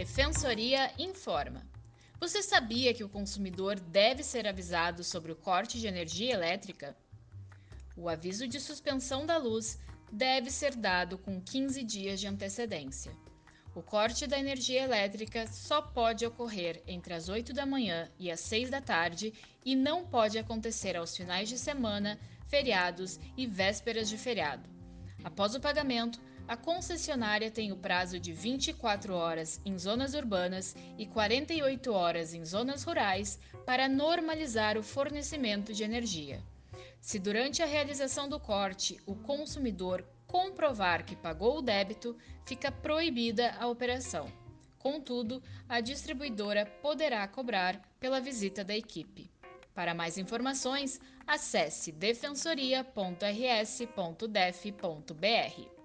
Defensoria informa. Você sabia que o consumidor deve ser avisado sobre o corte de energia elétrica? O aviso de suspensão da luz deve ser dado com 15 dias de antecedência. O corte da energia elétrica só pode ocorrer entre as 8 da manhã e as 6 da tarde e não pode acontecer aos finais de semana, feriados e vésperas de feriado. Após o pagamento, a concessionária tem o prazo de 24 horas em zonas urbanas e 48 horas em zonas rurais para normalizar o fornecimento de energia. Se durante a realização do corte o consumidor comprovar que pagou o débito, fica proibida a operação. Contudo, a distribuidora poderá cobrar pela visita da equipe. Para mais informações, acesse defensoria.rs.def.br.